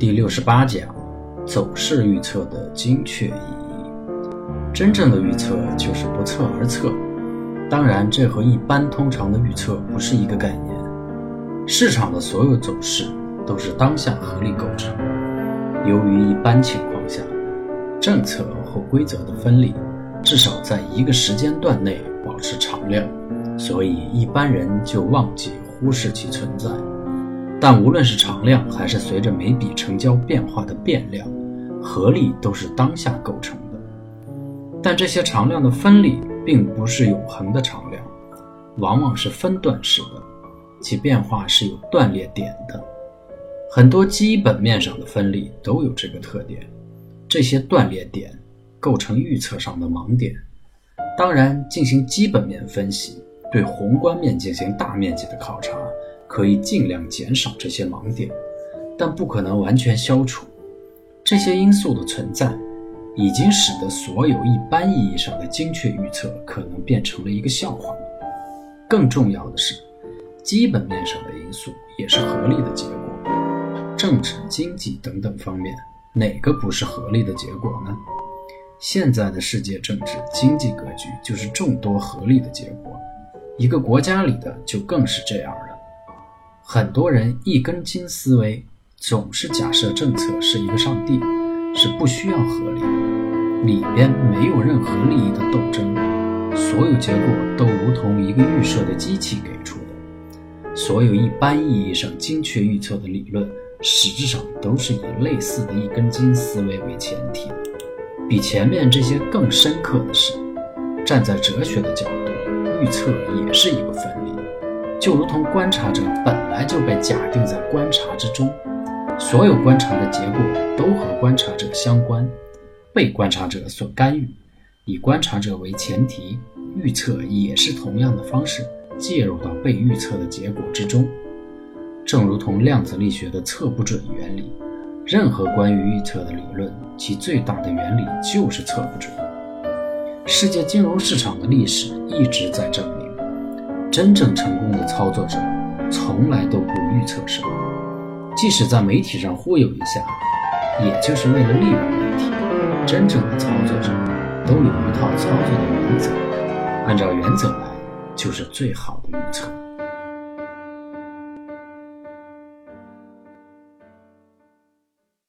第六十八讲：走势预测的精确意义。真正的预测就是不测而测。当然，这和一般通常的预测不是一个概念。市场的所有走势都是当下合力构成。由于一般情况下，政策或规则的分离至少在一个时间段内保持常量，所以一般人就忘记忽视其存在。但无论是常量还是随着每笔成交变化的变量，合力都是当下构成的。但这些常量的分力并不是永恒的常量，往往是分段式的，其变化是有断裂点的。很多基本面上的分力都有这个特点，这些断裂点构成预测上的盲点。当然，进行基本面分析，对宏观面进行大面积的考察，可以尽量减少这些盲点，但不可能完全消除。这些因素的存在，已经使得所有一般意义上的精确预测可能变成了一个笑话。更重要的是，基本面上的因素也是合理的结果。政治、经济等等方面，哪个不是合理的结果呢？现在的世界政治经济格局就是众多合理的结果，一个国家里的就更是这样了。很多人一根筋思维，总是假设政策是一个上帝，是不需要合理，里边没有任何利益的斗争，所有结果都如同一个预设的机器给出的。所有一般意义上精确预测的理论。实质上都是以类似的一根筋思维为前提，比前面这些更深刻的是，站在哲学的角度，预测也是一个分离，就如同观察者本来就被假定在观察之中，所有观察的结果都和观察者相关，被观察者所干预，以观察者为前提，预测也是同样的方式介入到被预测的结果之中。正如同量子力学的测不准原理，任何关于预测的理论，其最大的原理就是测不准。世界金融市场的历史一直在证明，真正成功的操作者从来都不预测什么，即使在媒体上忽悠一下，也就是为了利用媒体。真正的操作者都有一套操作的原则，按照原则来，就是最好的预测。